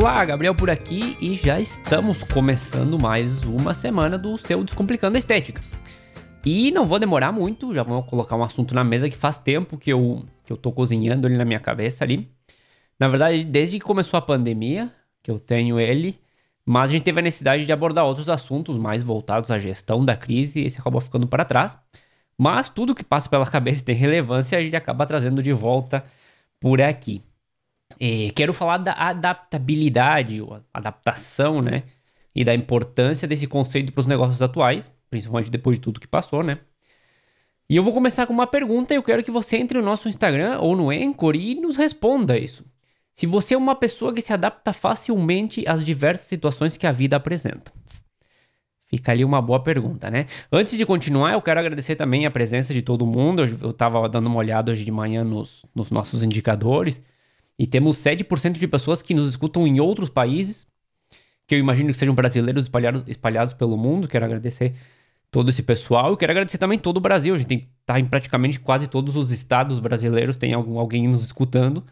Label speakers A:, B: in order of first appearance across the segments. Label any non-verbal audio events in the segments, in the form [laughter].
A: Olá, Gabriel por aqui e já estamos começando mais uma semana do seu Descomplicando a Estética. E não vou demorar muito, já vou colocar um assunto na mesa que faz tempo que eu, que eu tô cozinhando ele na minha cabeça ali. Na verdade, desde que começou a pandemia, que eu tenho ele, mas a gente teve a necessidade de abordar outros assuntos mais voltados à gestão da crise e esse acabou ficando para trás. Mas tudo que passa pela cabeça e tem relevância, a gente acaba trazendo de volta por aqui. E quero falar da adaptabilidade, ou adaptação, né? E da importância desse conceito para os negócios atuais principalmente depois de tudo que passou, né? E eu vou começar com uma pergunta e eu quero que você entre no nosso Instagram ou no Anchor e nos responda isso. Se você é uma pessoa que se adapta facilmente às diversas situações que a vida apresenta. Fica ali uma boa pergunta, né? Antes de continuar, eu quero agradecer também a presença de todo mundo. Eu estava dando uma olhada hoje de manhã nos, nos nossos indicadores e temos 7% de pessoas que nos escutam em outros países, que eu imagino que sejam brasileiros espalhados, espalhados pelo mundo. Quero agradecer todo esse pessoal. Eu quero agradecer também todo o Brasil. A gente tem, tá em praticamente quase todos os estados brasileiros, tem algum, alguém nos escutando.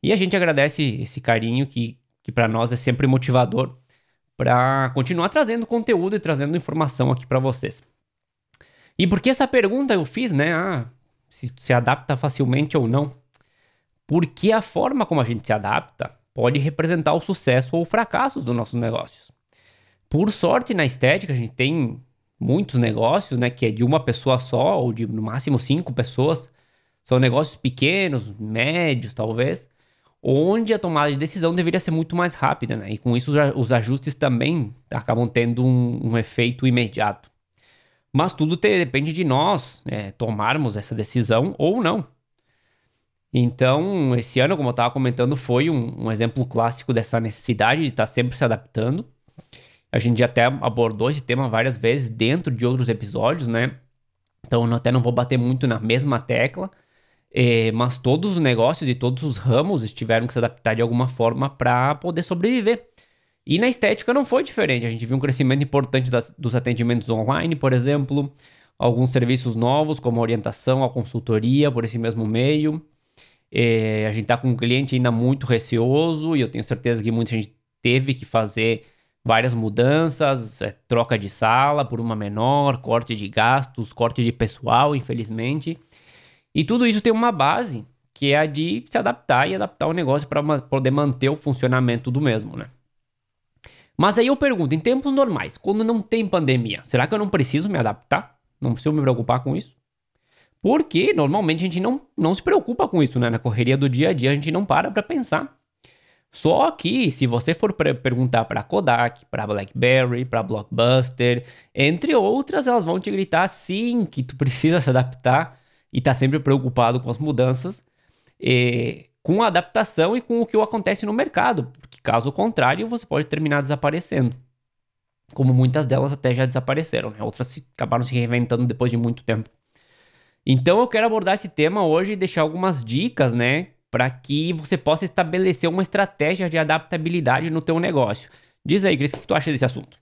A: E a gente agradece esse carinho que, que para nós é sempre motivador para continuar trazendo conteúdo e trazendo informação aqui para vocês. E por que essa pergunta eu fiz, né? Ah, se se adapta facilmente ou não. Porque a forma como a gente se adapta pode representar o sucesso ou o fracasso dos nossos negócios. Por sorte, na estética, a gente tem muitos negócios, né, que é de uma pessoa só, ou de no máximo cinco pessoas. São negócios pequenos, médios, talvez, onde a tomada de decisão deveria ser muito mais rápida, né? E com isso os ajustes também acabam tendo um, um efeito imediato. Mas tudo te, depende de nós é, tomarmos essa decisão ou não. Então, esse ano, como eu estava comentando, foi um, um exemplo clássico dessa necessidade de estar tá sempre se adaptando. A gente já até abordou esse tema várias vezes dentro de outros episódios, né? Então até não vou bater muito na mesma tecla, eh, mas todos os negócios e todos os ramos tiveram que se adaptar de alguma forma para poder sobreviver. E na estética não foi diferente. A gente viu um crescimento importante das, dos atendimentos online, por exemplo, alguns serviços novos, como a orientação, a consultoria, por esse mesmo meio. Eh, a gente está com um cliente ainda muito receoso e eu tenho certeza que muita gente teve que fazer várias mudanças, é, troca de sala por uma menor, corte de gastos, corte de pessoal, infelizmente. E tudo isso tem uma base, que é a de se adaptar e adaptar o negócio para poder manter o funcionamento do mesmo, né? Mas aí eu pergunto, em tempos normais, quando não tem pandemia, será que eu não preciso me adaptar? Não preciso me preocupar com isso? Porque normalmente a gente não, não se preocupa com isso, né? Na correria do dia a dia a gente não para para pensar só que, se você for perguntar para Kodak, para BlackBerry, para Blockbuster, entre outras, elas vão te gritar sim que tu precisa se adaptar e tá sempre preocupado com as mudanças, e, com a adaptação e com o que acontece no mercado, porque caso contrário, você pode terminar desaparecendo. Como muitas delas até já desapareceram, né? outras acabaram se reinventando depois de muito tempo. Então eu quero abordar esse tema hoje e deixar algumas dicas, né, para que você possa estabelecer uma estratégia de adaptabilidade no teu negócio. Diz aí, Cris, o que tu acha desse assunto?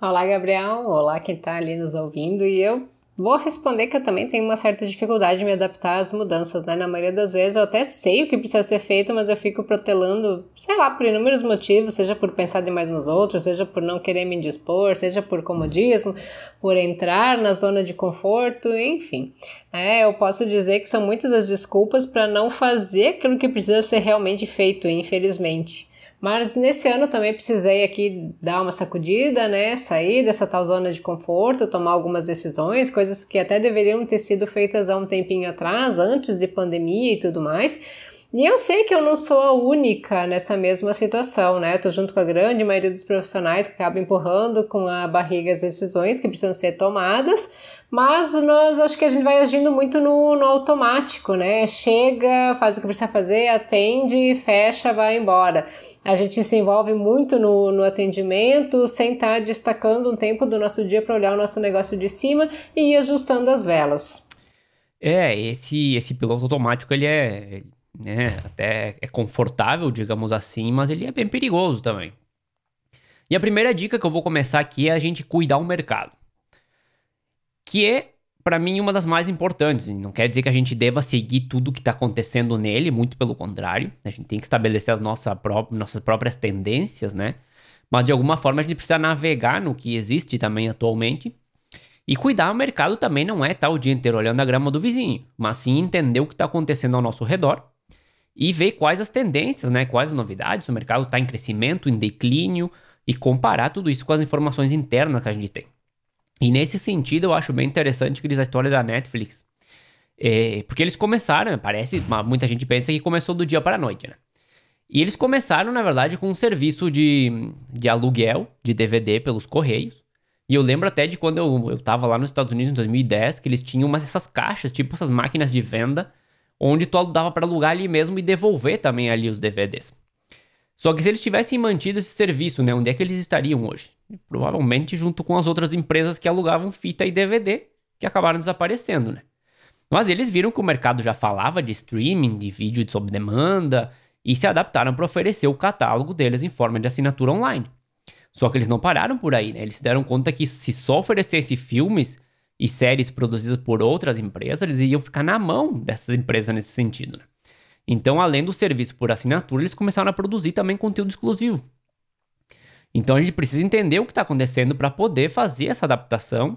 B: Olá, Gabriel. Olá, quem está ali nos ouvindo. E eu Vou responder que eu também tenho uma certa dificuldade de me adaptar às mudanças, né? Na maioria das vezes eu até sei o que precisa ser feito, mas eu fico protelando, sei lá, por inúmeros motivos, seja por pensar demais nos outros, seja por não querer me indispor, seja por comodismo, por entrar na zona de conforto, enfim. É, eu posso dizer que são muitas as desculpas para não fazer aquilo que precisa ser realmente feito, infelizmente. Mas nesse ano também precisei aqui dar uma sacudida, né? Sair dessa tal zona de conforto, tomar algumas decisões, coisas que até deveriam ter sido feitas há um tempinho atrás, antes de pandemia e tudo mais. E eu sei que eu não sou a única nessa mesma situação, né? Tô junto com a grande maioria dos profissionais que acabam empurrando com a barriga as decisões que precisam ser tomadas, mas nós acho que a gente vai agindo muito no, no automático, né? Chega, faz o que precisa fazer, atende, fecha, vai embora. A gente se envolve muito no, no atendimento, sem estar tá destacando um tempo do nosso dia para olhar o nosso negócio de cima e ir ajustando as velas.
A: É, esse, esse piloto automático, ele é, né, até é confortável, digamos assim, mas ele é bem perigoso também. E a primeira dica que eu vou começar aqui é a gente cuidar o mercado que é para mim, uma das mais importantes. Não quer dizer que a gente deva seguir tudo que está acontecendo nele, muito pelo contrário. A gente tem que estabelecer as pró nossas próprias tendências, né? Mas de alguma forma a gente precisa navegar no que existe também atualmente. E cuidar o mercado também não é estar o dia inteiro olhando a grama do vizinho, mas sim entender o que está acontecendo ao nosso redor e ver quais as tendências, né? Quais as novidades, o mercado está em crescimento, em declínio, e comparar tudo isso com as informações internas que a gente tem. E nesse sentido, eu acho bem interessante, a história da Netflix. É, porque eles começaram, parece, muita gente pensa que começou do dia para a noite, né? E eles começaram, na verdade, com um serviço de, de aluguel de DVD pelos Correios. E eu lembro até de quando eu, eu lá nos Estados Unidos em 2010, que eles tinham umas, essas caixas, tipo essas máquinas de venda, onde tu dava para alugar ali mesmo e devolver também ali os DVDs. Só que se eles tivessem mantido esse serviço, né, onde é que eles estariam hoje? Provavelmente junto com as outras empresas que alugavam fita e DVD, que acabaram desaparecendo, né? Mas eles viram que o mercado já falava de streaming, de vídeo sob demanda, e se adaptaram para oferecer o catálogo deles em forma de assinatura online. Só que eles não pararam por aí, né? Eles se deram conta que se só oferecesse filmes e séries produzidas por outras empresas, eles iam ficar na mão dessas empresas nesse sentido, né? Então, além do serviço por assinatura, eles começaram a produzir também conteúdo exclusivo. Então, a gente precisa entender o que está acontecendo para poder fazer essa adaptação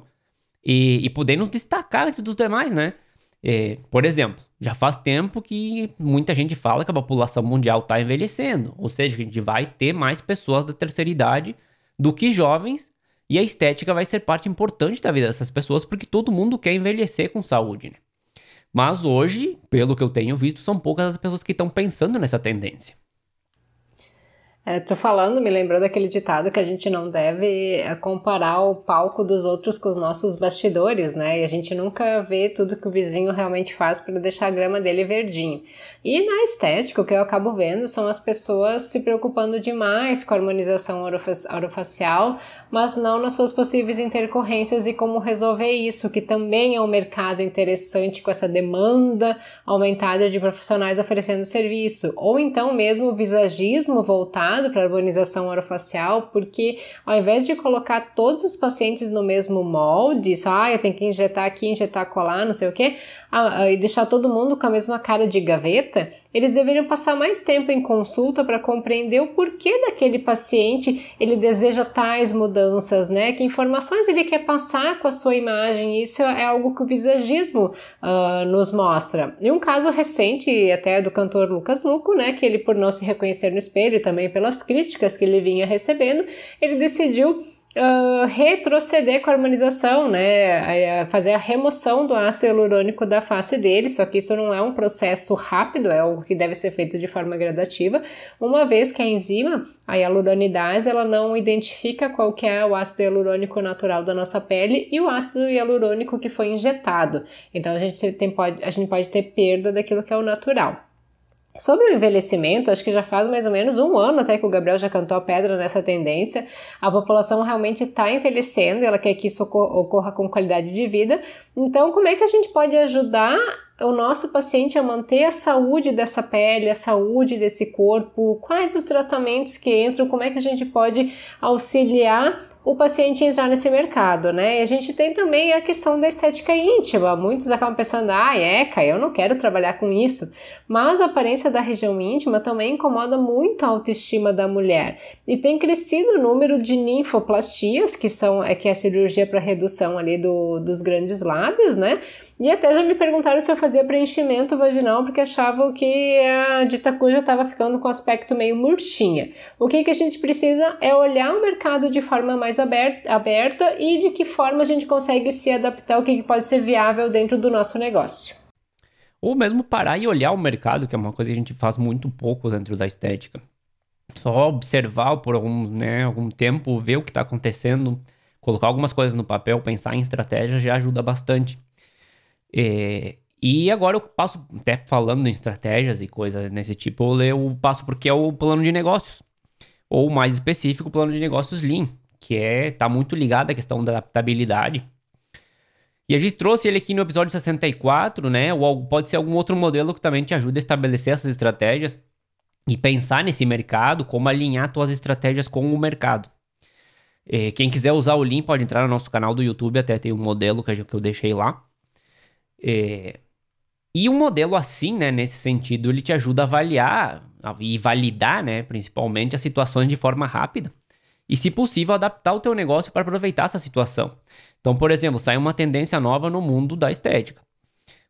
A: e, e, poder nos destacar antes dos demais, né? É, por exemplo, já faz tempo que muita gente fala que a população mundial está envelhecendo, ou seja, que a gente vai ter mais pessoas da terceira idade do que jovens, e a estética vai ser parte importante da vida dessas pessoas, porque todo mundo quer envelhecer com saúde, né? Mas hoje, pelo que eu tenho visto, são poucas as pessoas que estão pensando nessa tendência.
B: É, tô falando, me lembrou daquele ditado que a gente não deve é, comparar o palco dos outros com os nossos bastidores, né? E a gente nunca vê tudo que o vizinho realmente faz para deixar a grama dele verdinho. E na estética, o que eu acabo vendo são as pessoas se preocupando demais com a harmonização orofacial, mas não nas suas possíveis intercorrências e como resolver isso, que também é um mercado interessante com essa demanda aumentada de profissionais oferecendo serviço. Ou então mesmo o visagismo voltado para a harmonização orofacial, porque ao invés de colocar todos os pacientes no mesmo molde, só, ah, eu tenho que injetar aqui, injetar colar, não sei o que, e deixar todo mundo com a mesma cara de gaveta, eles deveriam passar mais tempo em consulta para compreender o porquê daquele paciente ele deseja tais mudanças, né? Que informações ele quer passar com a sua imagem. Isso é algo que o visagismo uh, nos mostra. E um caso recente, até do cantor Lucas Luco, né? Que ele, por não se reconhecer no espelho, também pelas críticas que ele vinha recebendo, ele decidiu uh, retroceder com a harmonização, né? fazer a remoção do ácido hialurônico da face dele, só que isso não é um processo rápido, é algo que deve ser feito de forma gradativa, uma vez que a enzima, a hialuronidase, ela não identifica qual que é o ácido hialurônico natural da nossa pele e o ácido hialurônico que foi injetado. Então a gente, tem, pode, a gente pode ter perda daquilo que é o natural. Sobre o envelhecimento, acho que já faz mais ou menos um ano até que o Gabriel já cantou a pedra nessa tendência. A população realmente está envelhecendo e ela quer que isso ocorra com qualidade de vida. Então, como é que a gente pode ajudar o nosso paciente a manter a saúde dessa pele, a saúde desse corpo? Quais os tratamentos que entram? Como é que a gente pode auxiliar o paciente entrar nesse mercado, né? E a gente tem também a questão da estética íntima. Muitos acabam pensando, ah, eca, eu não quero trabalhar com isso. Mas a aparência da região íntima também incomoda muito a autoestima da mulher. E tem crescido o número de ninfoplastias, que são é que é a cirurgia para redução ali do, dos grandes lábios, né? E até já me perguntaram se eu fazia preenchimento vaginal porque achavam que a dita cuja estava ficando com aspecto meio murchinha. O que, que a gente precisa é olhar o mercado de forma mais aberta, aberta e de que forma a gente consegue se adaptar, o que, que pode ser viável dentro do nosso negócio.
A: Ou mesmo parar e olhar o mercado, que é uma coisa que a gente faz muito pouco dentro da estética. Só observar por algum, né, algum tempo, ver o que está acontecendo, colocar algumas coisas no papel, pensar em estratégias já ajuda bastante. É, e agora eu passo, até falando em estratégias e coisas nesse tipo, eu passo porque é o plano de negócios. Ou mais específico, o plano de negócios Lean, que é tá muito ligado à questão da adaptabilidade. E a gente trouxe ele aqui no episódio 64, né? Ou pode ser algum outro modelo que também te ajude a estabelecer essas estratégias e pensar nesse mercado, como alinhar suas estratégias com o mercado. É, quem quiser usar o Lean pode entrar no nosso canal do YouTube, até tem um modelo que eu deixei lá. É... E um modelo assim, né, nesse sentido, ele te ajuda a avaliar e validar, né, principalmente as situações de forma rápida. E, se possível, adaptar o teu negócio para aproveitar essa situação. Então, por exemplo, sai uma tendência nova no mundo da estética.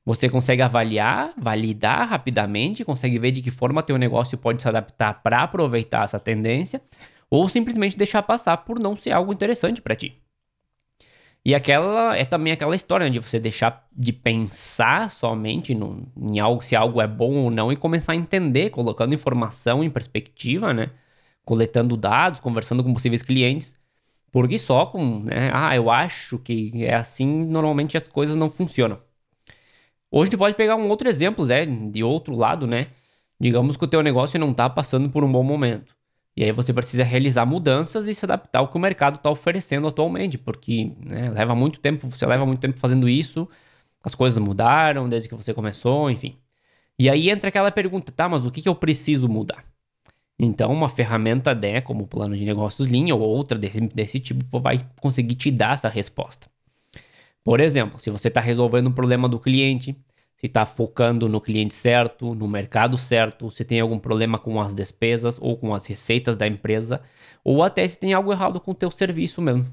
A: Você consegue avaliar, validar rapidamente, consegue ver de que forma teu negócio pode se adaptar para aproveitar essa tendência, ou simplesmente deixar passar por não ser algo interessante para ti. E aquela é também aquela história de você deixar de pensar somente no, em algo, se algo é bom ou não, e começar a entender, colocando informação em perspectiva, né? Coletando dados, conversando com possíveis clientes. Porque só com, né? Ah, eu acho que é assim, normalmente as coisas não funcionam. Hoje gente pode pegar um outro exemplo, né? De outro lado, né? Digamos que o teu negócio não está passando por um bom momento. E aí você precisa realizar mudanças e se adaptar ao que o mercado está oferecendo atualmente, porque né, leva muito tempo, você leva muito tempo fazendo isso, as coisas mudaram desde que você começou, enfim. E aí entra aquela pergunta, tá, mas o que, que eu preciso mudar? Então, uma ferramenta né, como o plano de negócios linha ou outra desse, desse tipo vai conseguir te dar essa resposta. Por exemplo, se você está resolvendo um problema do cliente, se está focando no cliente certo, no mercado certo, se tem algum problema com as despesas ou com as receitas da empresa, ou até se tem algo errado com o teu serviço mesmo.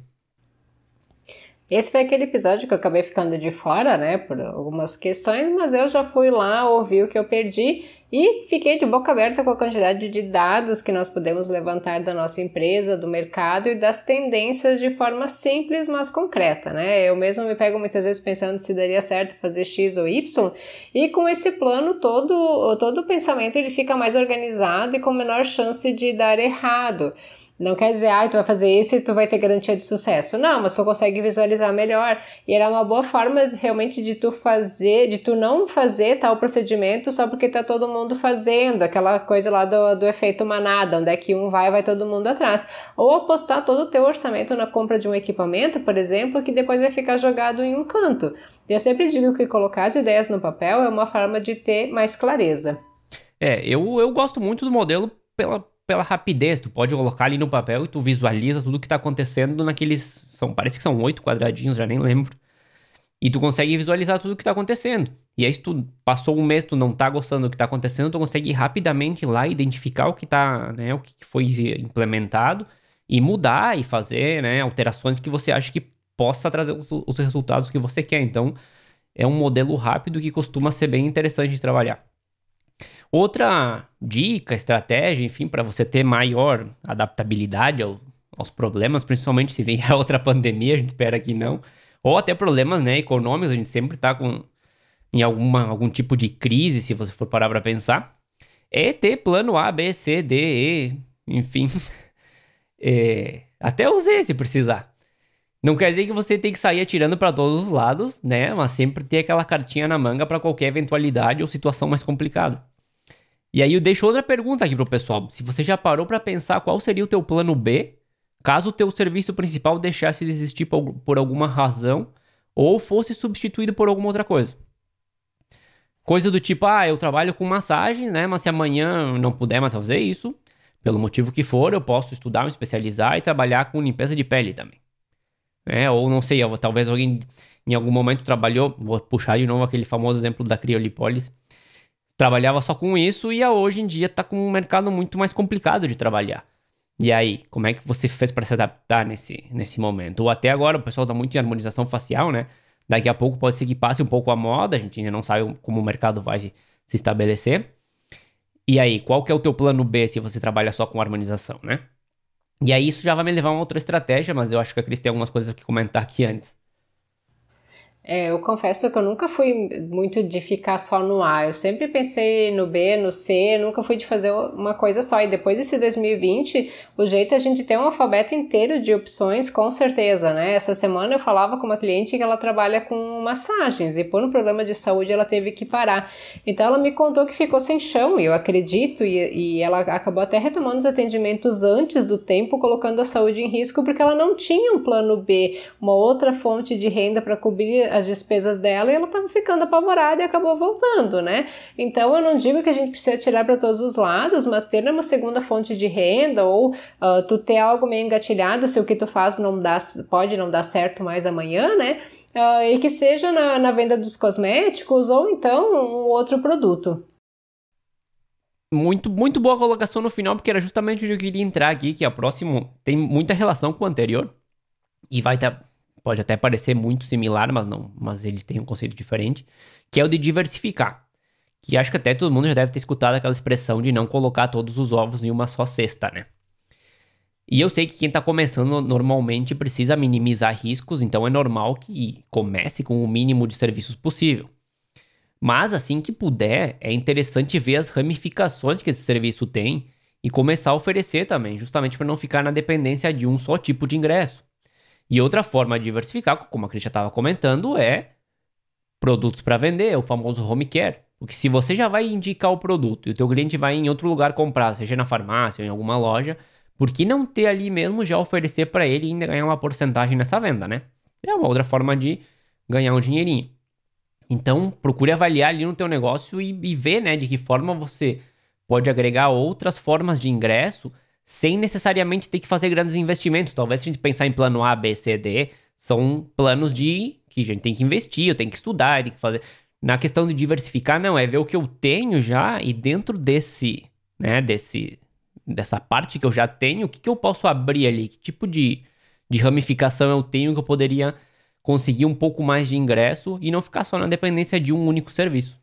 B: Esse foi aquele episódio que eu acabei ficando de fora, né, por algumas questões, mas eu já fui lá, ouvi o que eu perdi e fiquei de boca aberta com a quantidade de dados que nós podemos levantar da nossa empresa, do mercado e das tendências de forma simples, mas concreta, né? Eu mesmo me pego muitas vezes pensando se daria certo fazer X ou Y, e com esse plano todo, todo o pensamento ele fica mais organizado e com menor chance de dar errado. Não quer dizer, ah, tu vai fazer isso e tu vai ter garantia de sucesso. Não, mas tu consegue visualizar melhor. E era uma boa forma realmente de tu fazer, de tu não fazer tal procedimento só porque tá todo mundo fazendo. Aquela coisa lá do, do efeito manada, onde é que um vai, vai todo mundo atrás. Ou apostar todo o teu orçamento na compra de um equipamento, por exemplo, que depois vai ficar jogado em um canto. Eu sempre digo que colocar as ideias no papel é uma forma de ter mais clareza.
A: É, eu, eu gosto muito do modelo pela pela rapidez. Tu pode colocar ali no papel e tu visualiza tudo que tá acontecendo naqueles. São, parece que são oito quadradinhos, já nem lembro. E tu consegue visualizar tudo que tá acontecendo. E aí, se tu passou um mês, tu não tá gostando do que tá acontecendo, tu consegue rapidamente lá identificar o que tá, né, o que foi implementado e mudar e fazer, né, alterações que você acha que possa trazer os, os resultados que você quer. Então, é um modelo rápido que costuma ser bem interessante de trabalhar. Outra dica, estratégia, enfim, para você ter maior adaptabilidade ao, aos problemas, principalmente se vier outra pandemia, a gente espera que não, ou até problemas né, econômicos, a gente sempre está com em alguma, algum tipo de crise, se você for parar para pensar, é ter plano A, B, C, D, E, enfim, [laughs] é, até o Z se precisar. Não quer dizer que você tem que sair atirando para todos os lados, né? Mas sempre ter aquela cartinha na manga para qualquer eventualidade ou situação mais complicada. E aí eu deixo outra pergunta aqui pro pessoal. Se você já parou para pensar qual seria o teu plano B, caso o teu serviço principal deixasse de existir por, alguma razão ou fosse substituído por alguma outra coisa. Coisa do tipo, ah, eu trabalho com massagem, né? Mas se amanhã não puder mais fazer isso, pelo motivo que for, eu posso estudar, me especializar e trabalhar com limpeza de pele também. É, ou não sei, talvez alguém em algum momento trabalhou, vou puxar de novo aquele famoso exemplo da criolipólise, trabalhava só com isso e hoje em dia tá com um mercado muito mais complicado de trabalhar. E aí, como é que você fez para se adaptar nesse, nesse momento? Ou até agora o pessoal tá muito em harmonização facial, né? Daqui a pouco pode ser que passe um pouco a moda, a gente ainda não sabe como o mercado vai se estabelecer. E aí, qual que é o teu plano B se você trabalha só com harmonização, né? E aí isso já vai me levar a uma outra estratégia, mas eu acho que a Cris tem algumas coisas que comentar aqui antes.
B: É, eu confesso que eu nunca fui muito de ficar só no A. Eu sempre pensei no B, no C, nunca fui de fazer uma coisa só. E depois desse 2020, o jeito é a gente ter um alfabeto inteiro de opções, com certeza, né? Essa semana eu falava com uma cliente que ela trabalha com massagens e por um problema de saúde ela teve que parar. Então ela me contou que ficou sem chão, e eu acredito, e, e ela acabou até retomando os atendimentos antes do tempo, colocando a saúde em risco, porque ela não tinha um plano B, uma outra fonte de renda para cobrir as despesas dela e ela estava ficando apavorada e acabou voltando, né? Então eu não digo que a gente precisa tirar para todos os lados, mas ter uma segunda fonte de renda ou uh, tu ter algo meio engatilhado se o que tu faz não dá, pode não dar certo mais amanhã, né? Uh, e que seja na, na venda dos cosméticos ou então um outro produto.
A: Muito, muito boa colocação no final, porque era justamente onde eu queria entrar aqui, que é o próximo tem muita relação com o anterior. E vai ter, pode até parecer muito similar, mas não, mas ele tem um conceito diferente, que é o de diversificar. Que acho que até todo mundo já deve ter escutado aquela expressão de não colocar todos os ovos em uma só cesta, né? E eu sei que quem está começando normalmente precisa minimizar riscos, então é normal que comece com o mínimo de serviços possível. Mas assim que puder, é interessante ver as ramificações que esse serviço tem e começar a oferecer também, justamente para não ficar na dependência de um só tipo de ingresso. E outra forma de diversificar, como a Cris já estava comentando, é produtos para vender, o famoso home care. Porque se você já vai indicar o produto e o teu cliente vai em outro lugar comprar, seja na farmácia ou em alguma loja, por que não ter ali mesmo já oferecer para ele e ainda ganhar uma porcentagem nessa venda, né? É uma outra forma de ganhar um dinheirinho. Então, procure avaliar ali no teu negócio e, e ver, né, de que forma você pode agregar outras formas de ingresso sem necessariamente ter que fazer grandes investimentos. Talvez se a gente pensar em plano A, B, C, D, são planos de que a gente tem que investir, eu tenho que estudar, tem que fazer. Na questão de diversificar, não, é ver o que eu tenho já e dentro desse, né, desse, dessa parte que eu já tenho, o que, que eu posso abrir ali? Que tipo de, de ramificação eu tenho que eu poderia conseguir um pouco mais de ingresso e não ficar só na dependência de um único serviço.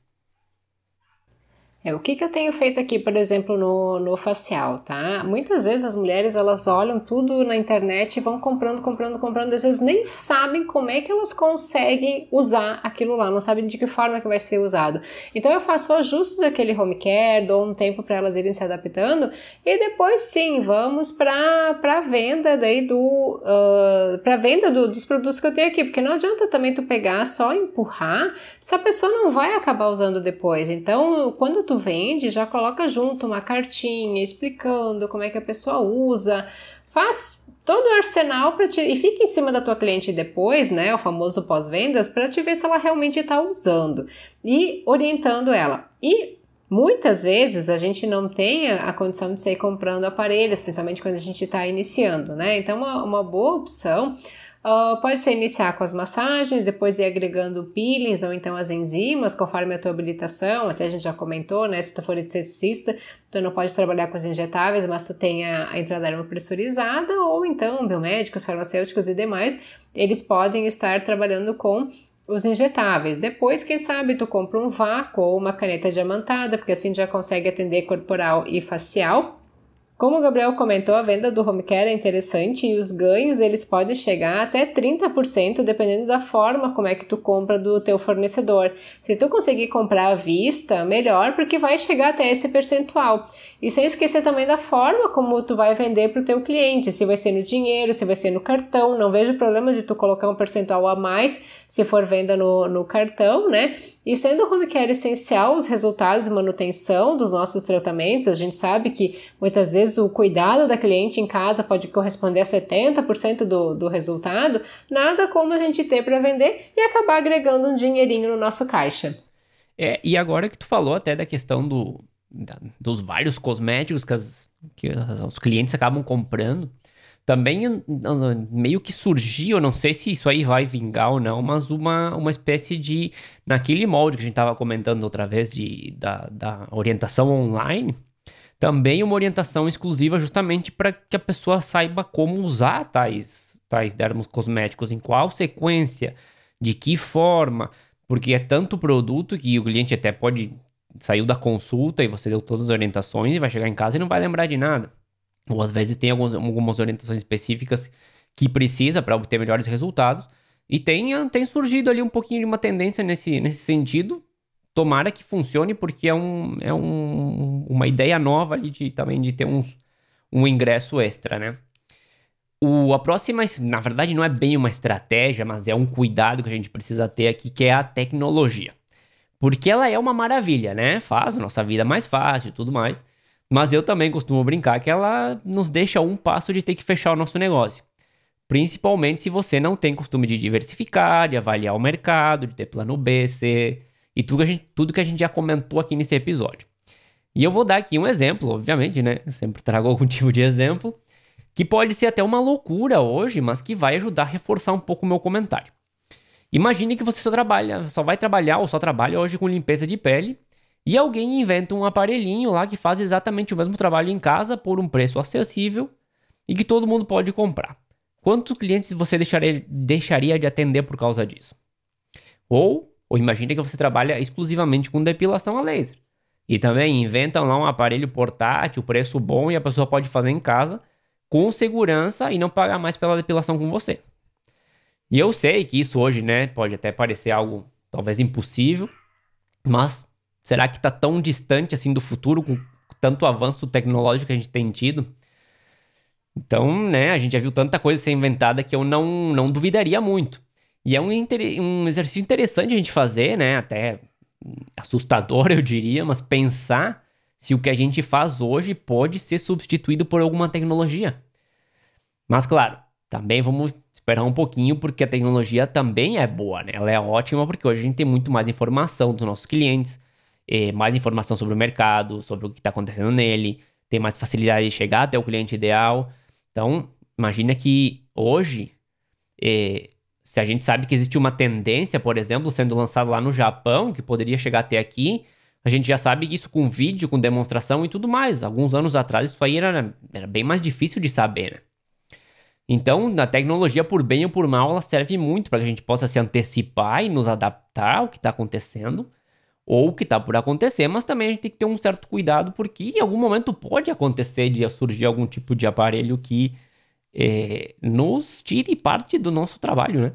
B: É, o que, que eu tenho feito aqui, por exemplo, no, no facial, tá? Muitas vezes as mulheres, elas olham tudo na internet e vão comprando, comprando, comprando, às vezes nem sabem como é que elas conseguem usar aquilo lá, não sabem de que forma que vai ser usado. Então eu faço ajustes daquele home care, dou um tempo para elas irem se adaptando e depois sim, vamos para para venda daí do uh, para venda do, dos produtos que eu tenho aqui, porque não adianta também tu pegar só empurrar se a pessoa não vai acabar usando depois. Então, quando tu vende, já coloca junto uma cartinha explicando como é que a pessoa usa, faz todo o arsenal para te e fica em cima da tua cliente depois, né, o famoso pós-vendas, para te ver se ela realmente está usando e orientando ela. E Muitas vezes a gente não tem a condição de sair comprando aparelhos, principalmente quando a gente está iniciando, né? Então, uma, uma boa opção Uh, pode ser iniciar com as massagens, depois ir agregando peelings ou então as enzimas, conforme a tua habilitação, até a gente já comentou, né? Se tu for esteticista, tu não pode trabalhar com as injetáveis, mas tu tem a, a entrada pressurizada, ou então biomédicos, farmacêuticos e demais, eles podem estar trabalhando com os injetáveis. Depois, quem sabe, tu compra um vácuo ou uma caneta diamantada, porque assim já consegue atender corporal e facial. Como o Gabriel comentou, a venda do home care é interessante e os ganhos eles podem chegar até 30% dependendo da forma como é que tu compra do teu fornecedor. Se tu conseguir comprar à vista, melhor, porque vai chegar até esse percentual. E sem esquecer também da forma como tu vai vender para o teu cliente, se vai ser no dinheiro, se vai ser no cartão. Não vejo problema de tu colocar um percentual a mais se for venda no, no cartão, né? E sendo o home care essencial, os resultados e manutenção dos nossos tratamentos, a gente sabe que muitas vezes o cuidado da cliente em casa pode corresponder a 70% do, do resultado, nada como a gente ter para vender e acabar agregando um dinheirinho no nosso caixa.
A: É, e agora que tu falou até da questão do, da, dos vários cosméticos que, as, que os clientes acabam comprando, também meio que surgiu, eu não sei se isso aí vai vingar ou não, mas uma, uma espécie de. Naquele molde que a gente estava comentando outra vez de, da, da orientação online, também uma orientação exclusiva justamente para que a pessoa saiba como usar tais, tais dermos cosméticos, em qual sequência, de que forma, porque é tanto produto que o cliente até pode saiu da consulta e você deu todas as orientações e vai chegar em casa e não vai lembrar de nada. Ou às vezes tem algumas, algumas orientações específicas que precisa para obter melhores resultados. E tem, tem surgido ali um pouquinho de uma tendência nesse, nesse sentido. Tomara que funcione, porque é, um, é um, uma ideia nova ali de, também de ter um, um ingresso extra, né? O, a próxima, na verdade, não é bem uma estratégia, mas é um cuidado que a gente precisa ter aqui, que é a tecnologia. Porque ela é uma maravilha, né? Faz a nossa vida mais fácil e tudo mais. Mas eu também costumo brincar que ela nos deixa um passo de ter que fechar o nosso negócio. principalmente se você não tem costume de diversificar, de avaliar o mercado, de ter plano B, C e tudo que a gente, tudo que a gente já comentou aqui nesse episódio. E eu vou dar aqui um exemplo, obviamente, né? Eu sempre trago algum [laughs] tipo de exemplo, que pode ser até uma loucura hoje, mas que vai ajudar a reforçar um pouco o meu comentário. Imagine que você só trabalha, só vai trabalhar ou só trabalha hoje com limpeza de pele e alguém inventa um aparelhinho lá que faz exatamente o mesmo trabalho em casa por um preço acessível e que todo mundo pode comprar. Quantos clientes você deixaria, deixaria de atender por causa disso? Ou, ou imagine que você trabalha exclusivamente com depilação a laser. E também inventam lá um aparelho portátil, preço bom e a pessoa pode fazer em casa com segurança e não pagar mais pela depilação com você. E eu sei que isso hoje, né, pode até parecer algo talvez impossível, mas será que está tão distante assim do futuro com tanto avanço tecnológico que a gente tem tido? Então, né, a gente já viu tanta coisa ser inventada que eu não, não duvidaria muito. E é um, um exercício interessante a gente fazer, né, até assustador, [laughs] eu diria, mas pensar se o que a gente faz hoje pode ser substituído por alguma tecnologia. Mas claro, também vamos esperar um pouquinho porque a tecnologia também é boa, né? Ela é ótima porque hoje a gente tem muito mais informação dos nossos clientes, eh, mais informação sobre o mercado, sobre o que está acontecendo nele, tem mais facilidade de chegar até o cliente ideal. Então, imagina que hoje eh, se a gente sabe que existe uma tendência, por exemplo, sendo lançada lá no Japão, que poderia chegar até aqui, a gente já sabe isso com vídeo, com demonstração e tudo mais. Alguns anos atrás isso aí era, era bem mais difícil de saber, né? Então, na tecnologia, por bem ou por mal, ela serve muito para que a gente possa se antecipar e nos adaptar ao que está acontecendo ou o que está por acontecer, mas também a gente tem que ter um certo cuidado porque em algum momento pode acontecer de surgir algum tipo de aparelho que é, nos tire parte do nosso trabalho, né?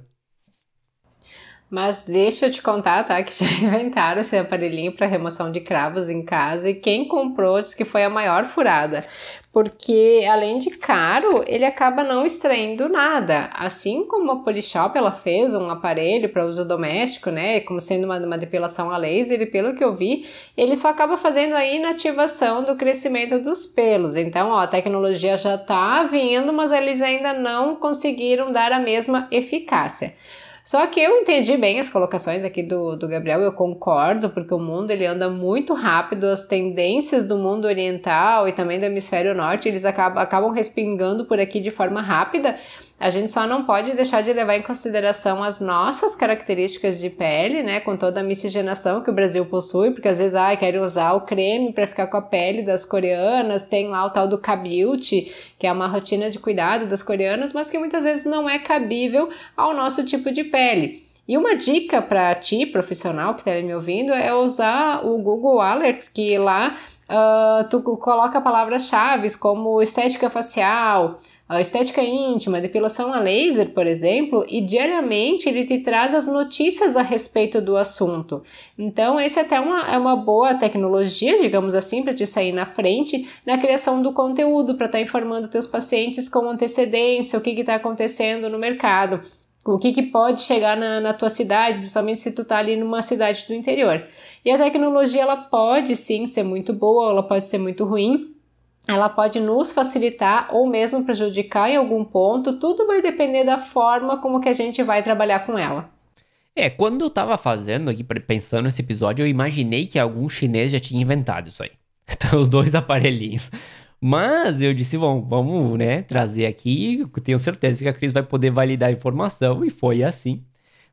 B: Mas deixa eu te contar, tá? Que já [laughs] inventaram esse aparelhinho para remoção de cravos em casa e quem comprou disse que foi a maior furada. Porque além de caro, ele acaba não extraindo nada. Assim como a Polishop ela fez um aparelho para uso doméstico, né? Como sendo uma, uma depilação a laser, e pelo que eu vi, ele só acaba fazendo a inativação do crescimento dos pelos. Então, ó, a tecnologia já tá vindo, mas eles ainda não conseguiram dar a mesma eficácia. Só que eu entendi bem as colocações aqui do, do Gabriel, eu concordo, porque o mundo ele anda muito rápido, as tendências do mundo oriental e também do hemisfério norte, eles acabam, acabam respingando por aqui de forma rápida, a gente só não pode deixar de levar em consideração as nossas características de pele, né, com toda a miscigenação que o Brasil possui, porque às vezes, ah, querem usar o creme para ficar com a pele das coreanas, tem lá o tal do K-beauty, que é uma rotina de cuidado das coreanas, mas que muitas vezes não é cabível ao nosso tipo de pele. E uma dica para ti, profissional que está me ouvindo, é usar o Google Alerts, que lá uh, tu coloca palavras-chave como estética facial, a estética íntima, depilação a laser, por exemplo, e diariamente ele te traz as notícias a respeito do assunto. Então, esse é até uma, é uma boa tecnologia, digamos assim, para te sair na frente na criação do conteúdo, para estar tá informando teus pacientes com antecedência o que está acontecendo no mercado. O que, que pode chegar na, na tua cidade, principalmente se tu está ali numa cidade do interior. E a tecnologia, ela pode sim ser muito boa, ela pode ser muito ruim, ela pode nos facilitar ou mesmo prejudicar em algum ponto, tudo vai depender da forma como que a gente vai trabalhar com ela.
A: É, quando eu tava fazendo aqui, pensando nesse episódio, eu imaginei que algum chinês já tinha inventado isso aí. [laughs] Então, os dois aparelhinhos. Mas eu disse, bom, vamos, né, trazer aqui, tenho certeza que a Cris vai poder validar a informação, e foi assim.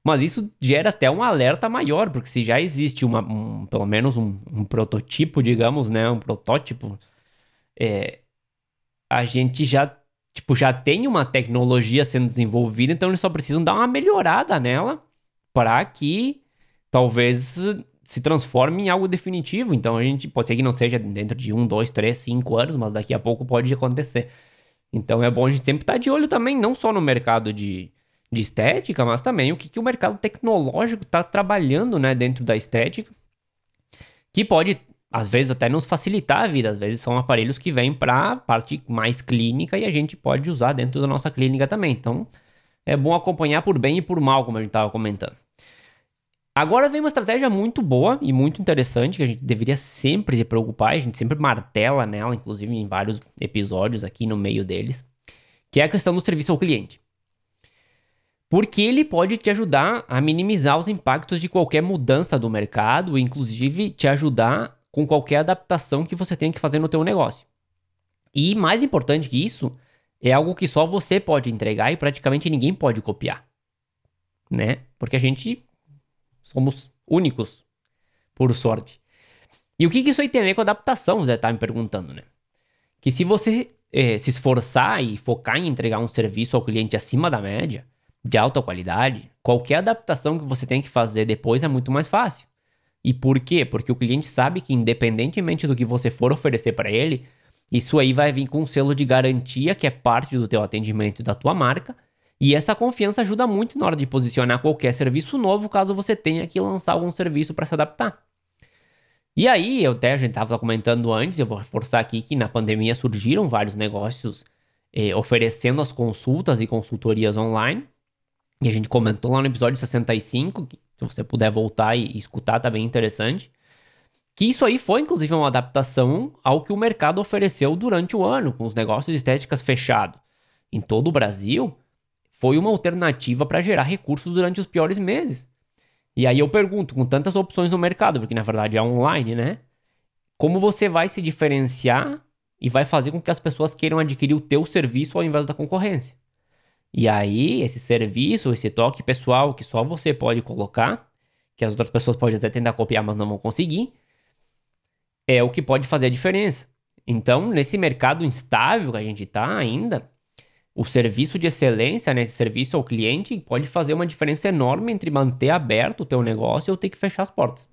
A: Mas isso gera até um alerta maior, porque se já existe uma, um, pelo menos um, um prototipo, digamos, né, um protótipo é, a gente já, tipo, já tem uma tecnologia sendo desenvolvida, então eles só precisam dar uma melhorada nela para que talvez se transforme em algo definitivo. Então a gente pode ser que não seja dentro de um, dois, três, cinco anos, mas daqui a pouco pode acontecer. Então é bom a gente sempre estar tá de olho também, não só no mercado de, de estética, mas também o que, que o mercado tecnológico está trabalhando né, dentro da estética, que pode às vezes até nos facilitar a vida. Às vezes são aparelhos que vêm para a parte mais clínica e a gente pode usar dentro da nossa clínica também. Então é bom acompanhar por bem e por mal, como a gente estava comentando. Agora vem uma estratégia muito boa e muito interessante que a gente deveria sempre se preocupar, a gente sempre martela nela, inclusive em vários episódios aqui no meio deles, que é a questão do serviço ao cliente. porque ele pode te ajudar a minimizar os impactos de qualquer mudança do mercado, inclusive te ajudar com qualquer adaptação que você tenha que fazer no teu negócio. E mais importante que isso, é algo que só você pode entregar e praticamente ninguém pode copiar. Né? Porque a gente somos únicos, por sorte. E o que, que isso aí tem a ver com adaptação, você tá me perguntando, né? Que se você eh, se esforçar e focar em entregar um serviço ao cliente acima da média, de alta qualidade, qualquer adaptação que você tem que fazer depois é muito mais fácil. E por quê? Porque o cliente sabe que independentemente do que você for oferecer para ele, isso aí vai vir com um selo de garantia que é parte do teu atendimento e da tua marca. E essa confiança ajuda muito na hora de posicionar qualquer serviço novo, caso você tenha que lançar algum serviço para se adaptar. E aí, eu até a gente estava comentando antes, eu vou reforçar aqui que na pandemia surgiram vários negócios eh, oferecendo as consultas e consultorias online. E a gente comentou lá no episódio 65, que se você puder voltar e, escutar, tá bem interessante. Que isso aí foi, inclusive, uma adaptação ao que o mercado ofereceu durante o ano, com os negócios de estéticas fechados. Em todo o Brasil, foi uma alternativa para gerar recursos durante os piores meses. E aí eu pergunto, com tantas opções no mercado, porque na verdade é online, né? Como você vai se diferenciar e vai fazer com que as pessoas queiram adquirir o teu serviço ao invés da concorrência? E aí, esse serviço, esse toque pessoal que só você pode colocar, que as outras pessoas podem até tentar copiar, mas não vão conseguir, é o que pode fazer a diferença. Então, nesse mercado instável que a gente está ainda, o serviço de excelência, né, esse serviço ao cliente, pode fazer uma diferença enorme entre manter aberto o teu negócio ou ter que fechar as portas.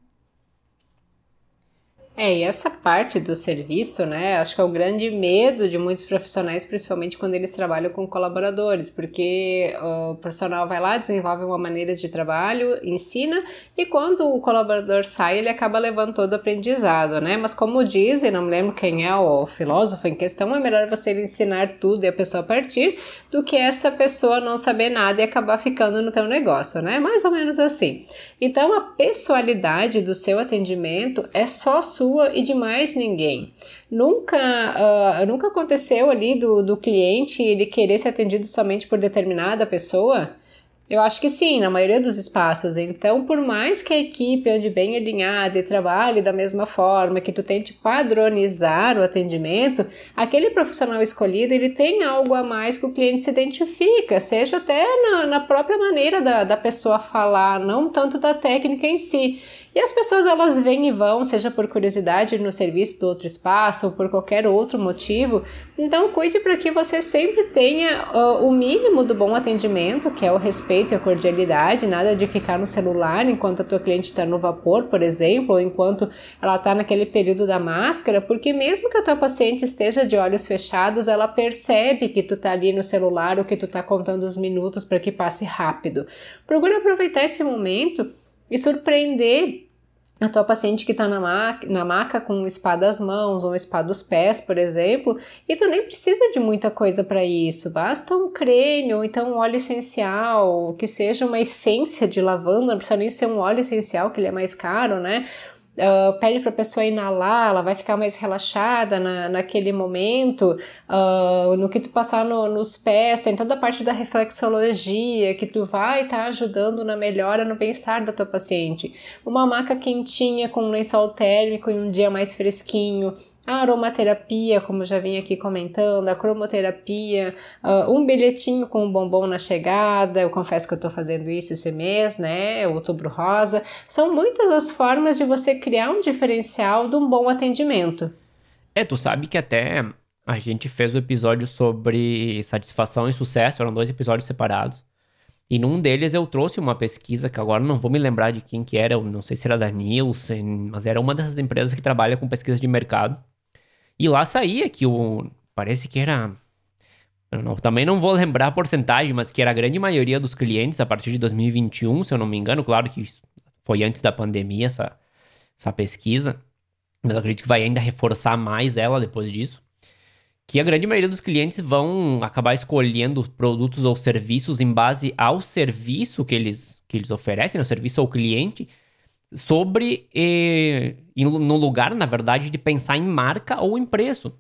B: É, e essa parte do serviço, né, acho que é o grande medo de muitos profissionais, principalmente quando eles trabalham com colaboradores, porque o profissional vai lá, desenvolve uma maneira de trabalho, ensina, e quando o colaborador sai, ele acaba levando todo o aprendizado, né? Mas como dizem, não me lembro quem é o filósofo em questão, é melhor você ensinar tudo e a pessoa partir, do que essa pessoa não saber nada e acabar ficando no teu negócio, né? Mais ou menos assim. Então, a pessoalidade do seu atendimento é só sua e de mais ninguém. Nunca, uh, nunca aconteceu ali do, do cliente ele querer ser atendido somente por determinada pessoa? Eu acho que sim, na maioria dos espaços. Então, por mais que a equipe ande bem alinhada e trabalhe da mesma forma, que tu tente padronizar o atendimento, aquele profissional escolhido ele tem algo a mais que o cliente se identifica, seja até na, na própria maneira da, da pessoa falar, não tanto da técnica em si. E as pessoas elas vêm e vão, seja por curiosidade no serviço do outro espaço ou por qualquer outro motivo. Então cuide para que você sempre tenha uh, o mínimo do bom atendimento, que é o respeito e a cordialidade, nada de ficar no celular enquanto a tua cliente está no vapor, por exemplo, ou enquanto ela está naquele período da máscara, porque mesmo que a tua paciente esteja de olhos fechados, ela percebe que tu está ali no celular ou que tu está contando os minutos para que passe rápido. Procure aproveitar esse momento e surpreender a tua paciente que está na, maca, na maca com um spa das mãos ou um spa dos pés, por exemplo, e tu nem precisa de muita coisa para isso, basta um creme ou então um óleo essencial, que seja uma essência de lavanda, não precisa nem ser um óleo essencial, que ele é mais caro, né? Uh, pede para a pessoa inalar, ela vai ficar mais relaxada na, naquele momento. Uh, no que tu passar no, nos pés, tem toda a parte da reflexologia que tu vai estar tá ajudando na melhora no bem-estar da tua paciente. Uma maca quentinha com um lençol térmico em um dia mais fresquinho, a aromaterapia, como já vim aqui comentando, a cromoterapia, uh, um bilhetinho com um bombom na chegada, eu confesso que eu estou fazendo isso esse mês, né? Outubro Rosa. São muitas as formas de você criar um diferencial de um bom atendimento.
A: É, tu sabe que até a gente fez o um episódio sobre satisfação e sucesso, eram dois episódios separados. E num deles eu trouxe uma pesquisa que agora não vou me lembrar de quem que era, não sei se era da Nielsen, mas era uma dessas empresas que trabalha com pesquisa de mercado. E lá saía que o. Parece que era. Não, também não vou lembrar a porcentagem, mas que era a grande maioria dos clientes a partir de 2021, se eu não me engano. Claro que foi antes da pandemia essa, essa pesquisa. Mas eu acredito que vai ainda reforçar mais ela depois disso. Que a grande maioria dos clientes vão acabar escolhendo produtos ou serviços em base ao serviço que eles, que eles oferecem, o serviço ao cliente, sobre no lugar, na verdade, de pensar em marca ou em preço.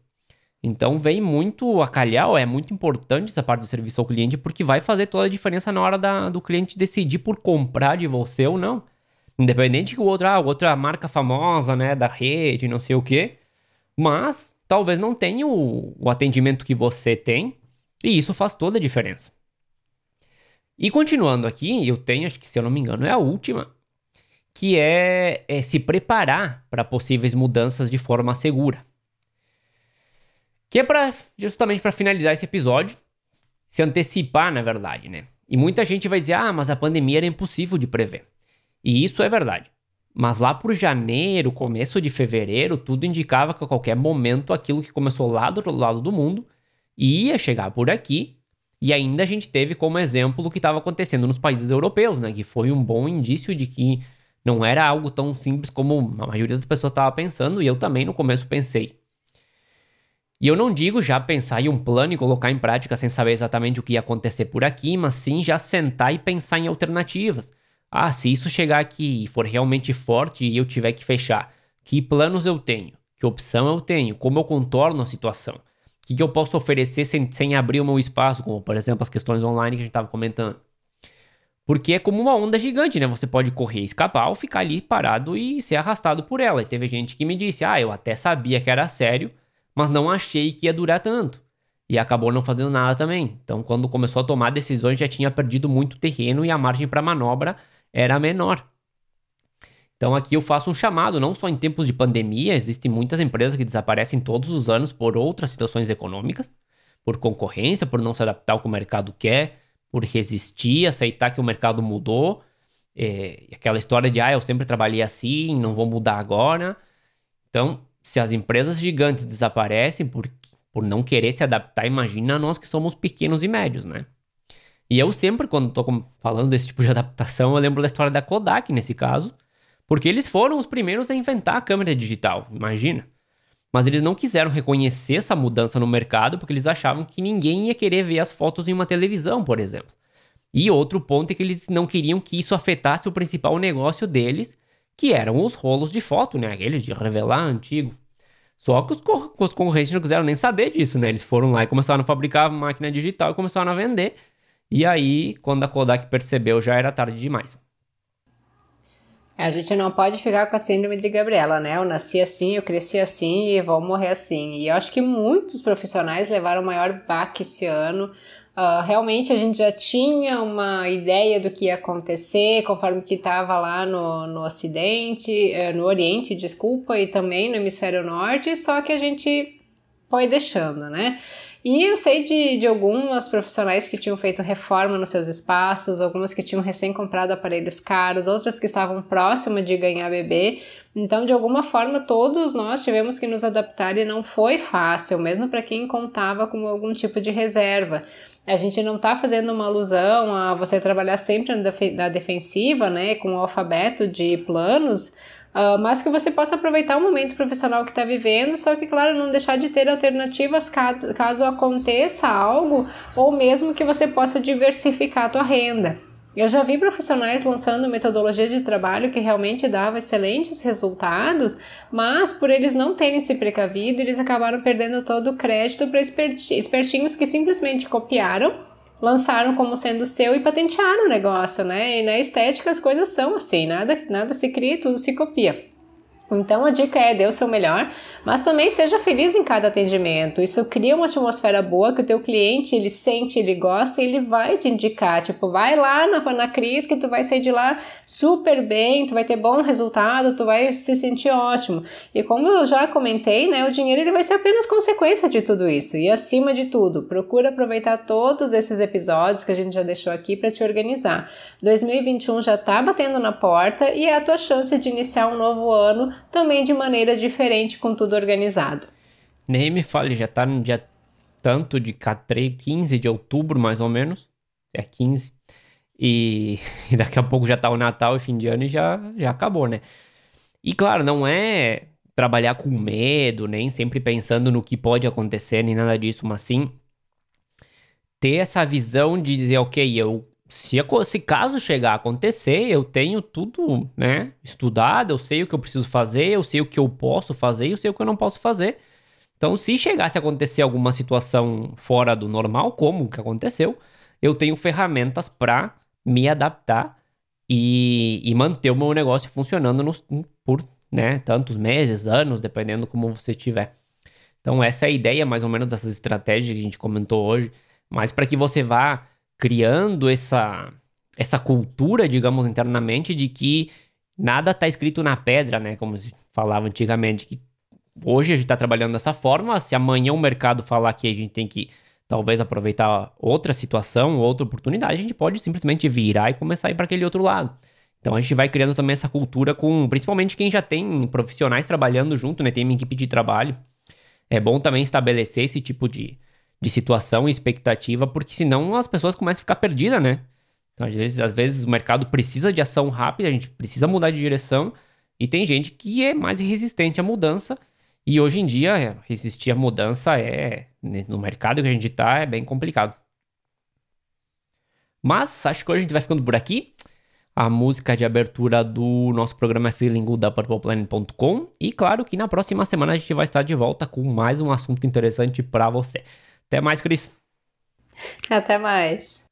A: Então vem muito a calhar, é muito importante essa parte do serviço ao cliente, porque vai fazer toda a diferença na hora da, do cliente decidir por comprar de você ou não. Independente que o outro, ah, outra marca famosa, né, da rede, não sei o quê. Mas talvez não tenha o, o atendimento que você tem, e isso faz toda a diferença. E continuando aqui, eu tenho, acho que se eu não me engano, é a última, que é, é se preparar para possíveis mudanças de forma segura. Que é para justamente para finalizar esse episódio, se antecipar, na verdade, né? E muita gente vai dizer: "Ah, mas a pandemia era impossível de prever". E isso é verdade. Mas lá por janeiro, começo de fevereiro, tudo indicava que a qualquer momento aquilo que começou lá do outro lado do mundo ia chegar por aqui. E ainda a gente teve como exemplo o que estava acontecendo nos países europeus, né? Que foi um bom indício de que não era algo tão simples como a maioria das pessoas estava pensando, e eu também no começo pensei. E eu não digo já pensar em um plano e colocar em prática sem saber exatamente o que ia acontecer por aqui, mas sim já sentar e pensar em alternativas. Ah, se isso chegar aqui e for realmente forte e eu tiver que fechar, que planos eu tenho? Que opção eu tenho? Como eu contorno a situação? O que, que eu posso oferecer sem, sem abrir o meu espaço, como por exemplo as questões online que a gente estava comentando? Porque é como uma onda gigante, né? Você pode correr, escapar ou ficar ali parado e ser arrastado por ela. E teve gente que me disse: Ah, eu até sabia que era sério, mas não achei que ia durar tanto. E acabou não fazendo nada também. Então, quando começou a tomar decisões, já tinha perdido muito terreno e a margem para manobra era menor. Então, aqui eu faço um chamado, não só em tempos de pandemia, existem muitas empresas que desaparecem todos os anos por outras situações econômicas, por concorrência, por não se adaptar ao que o mercado quer, por resistir, aceitar que o mercado mudou. É, aquela história de, ah, eu sempre trabalhei assim, não vou mudar agora. Então, se as empresas gigantes desaparecem por, por não querer se adaptar, imagina nós que somos pequenos e médios, né? E eu sempre, quando tô falando desse tipo de [laughs] adaptação, eu lembro da história da Kodak nesse caso, porque eles foram os primeiros a inventar a câmera digital, imagina. Mas eles não quiseram reconhecer essa mudança no mercado porque eles achavam que ninguém ia querer ver as fotos em uma televisão, por exemplo. E outro ponto é que eles não queriam que isso afetasse o principal negócio deles, que eram os rolos de foto, né? Aqueles de revelar antigo. Só que os, os concorrentes não quiseram nem saber disso, né? Eles foram lá e começaram a fabricar máquina digital e começaram a vender. E aí, quando a Kodak percebeu, já era tarde demais.
B: A gente não pode ficar com a síndrome de Gabriela, né? Eu nasci assim, eu cresci assim e vou morrer assim. E eu acho que muitos profissionais levaram o maior baque esse ano Uh, realmente a gente já tinha uma ideia do que ia acontecer conforme que estava lá no, no Ocidente, uh, no Oriente, desculpa, e também no Hemisfério Norte, só que a gente foi deixando, né? E eu sei de, de algumas profissionais que tinham feito reforma nos seus espaços, algumas que tinham recém comprado aparelhos caros, outras que estavam próximas de ganhar bebê. Então, de alguma forma, todos nós tivemos que nos adaptar e não foi fácil, mesmo para quem contava com algum tipo de reserva. A gente não está fazendo uma alusão a você trabalhar sempre na defensiva, né, com o alfabeto de planos, uh, mas que você possa aproveitar o momento profissional que está vivendo, só que, claro, não deixar de ter alternativas caso, caso aconteça algo, ou mesmo que você possa diversificar a tua renda. Eu já vi profissionais lançando metodologias de trabalho que realmente davam excelentes resultados, mas por eles não terem se precavido, eles acabaram perdendo todo o crédito para espertinhos que simplesmente copiaram, lançaram como sendo seu e patentearam o negócio, né? E na estética as coisas são assim, nada, nada se cria, tudo se copia. Então a dica é dê o seu melhor, mas também seja feliz em cada atendimento. Isso cria uma atmosfera boa que o teu cliente ele sente, ele gosta e ele vai te indicar. Tipo, vai lá na, na Cris que tu vai sair de lá super bem, tu vai ter bom resultado, tu vai se sentir ótimo. E como eu já comentei, né, o dinheiro ele vai ser apenas consequência de tudo isso. E acima de tudo, procura aproveitar todos esses episódios que a gente já deixou aqui para te organizar. 2021 já tá batendo na porta e é a tua chance de iniciar um novo ano também de maneira diferente, com tudo organizado.
A: Nem me fale, já tá no dia tanto de 15 de outubro, mais ou menos. É 15. E, [laughs] e daqui a pouco já tá o Natal e fim de ano e já, já acabou, né? E claro, não é trabalhar com medo, nem sempre pensando no que pode acontecer, nem nada disso, mas sim ter essa visão de dizer, ok, eu se, se caso chegar a acontecer, eu tenho tudo, né, estudado, eu sei o que eu preciso fazer, eu sei o que eu posso fazer, eu sei o que eu não posso fazer. Então, se chegasse a acontecer alguma situação fora do normal, como que aconteceu, eu tenho ferramentas para me adaptar e, e, manter o meu negócio funcionando por né, tantos meses, anos, dependendo como você tiver. Então, essa é a ideia, mais ou menos, dessas estratégias que a gente comentou hoje, mas para que você vá criando essa, essa cultura, digamos, internamente, de que nada está escrito na pedra, né? Como se falava antigamente, que hoje a gente está trabalhando dessa forma, se amanhã o mercado falar que a gente tem que talvez aproveitar outra situação, outra oportunidade, a gente pode simplesmente virar e começar a ir para aquele outro lado. Então a gente vai criando também essa cultura com, principalmente quem já tem profissionais trabalhando junto, né? Tem uma equipe de trabalho. É bom também estabelecer esse tipo de, de situação e expectativa, porque senão as pessoas começam a ficar perdidas, né? Então, às vezes, às vezes o mercado precisa de ação rápida, a gente precisa mudar de direção, e tem gente que é mais resistente à mudança. E hoje em dia, resistir à mudança é, né, no mercado que a gente está, é bem complicado. Mas acho que hoje a gente vai ficando por aqui. A música de abertura do nosso programa é Feeling da PurplePlanet.com. E claro que na próxima semana a gente vai estar de volta com mais um assunto interessante para você. Até mais, Cris.
B: Até mais.